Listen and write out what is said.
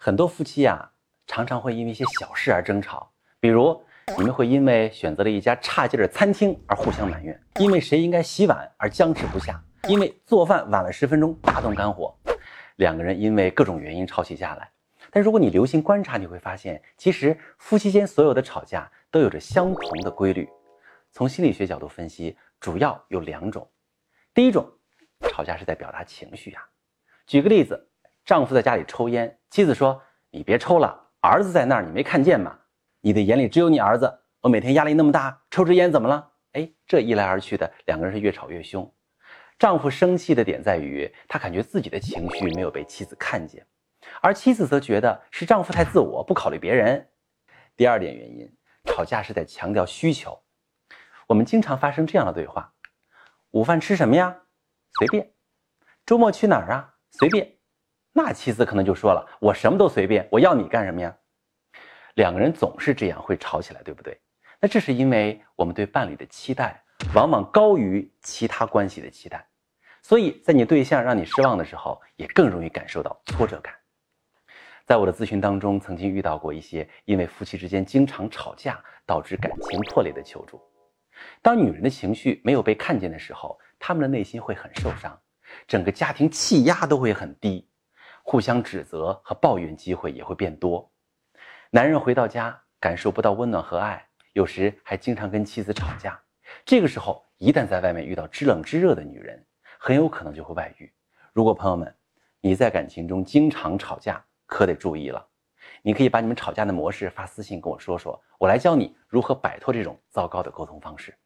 很多夫妻呀，常常会因为一些小事而争吵，比如你们会因为选择了一家差劲的餐厅而互相埋怨，因为谁应该洗碗而僵持不下，因为做饭晚了十分钟大动肝火，两个人因为各种原因吵起架来。但如果你留心观察，你会发现，其实夫妻间所有的吵架都有着相同的规律。从心理学角度分析，主要有两种。第一种，吵架是在表达情绪呀。举个例子。丈夫在家里抽烟，妻子说：“你别抽了，儿子在那儿，你没看见吗？你的眼里只有你儿子。我每天压力那么大，抽支烟怎么了？”哎，这一来二去的，两个人是越吵越凶。丈夫生气的点在于，他感觉自己的情绪没有被妻子看见，而妻子则觉得是丈夫太自我，不考虑别人。第二点原因，吵架是在强调需求。我们经常发生这样的对话：“午饭吃什么呀？随便。周末去哪儿啊？随便。”那妻子可能就说了：“我什么都随便，我要你干什么呀？”两个人总是这样会吵起来，对不对？那这是因为我们对伴侣的期待往往高于其他关系的期待，所以在你对象让你失望的时候，也更容易感受到挫折感。在我的咨询当中，曾经遇到过一些因为夫妻之间经常吵架导致感情破裂的求助。当女人的情绪没有被看见的时候，他们的内心会很受伤，整个家庭气压都会很低。互相指责和抱怨机会也会变多，男人回到家感受不到温暖和爱，有时还经常跟妻子吵架。这个时候，一旦在外面遇到知冷知热的女人，很有可能就会外遇。如果朋友们你在感情中经常吵架，可得注意了。你可以把你们吵架的模式发私信跟我说说，我来教你如何摆脱这种糟糕的沟通方式。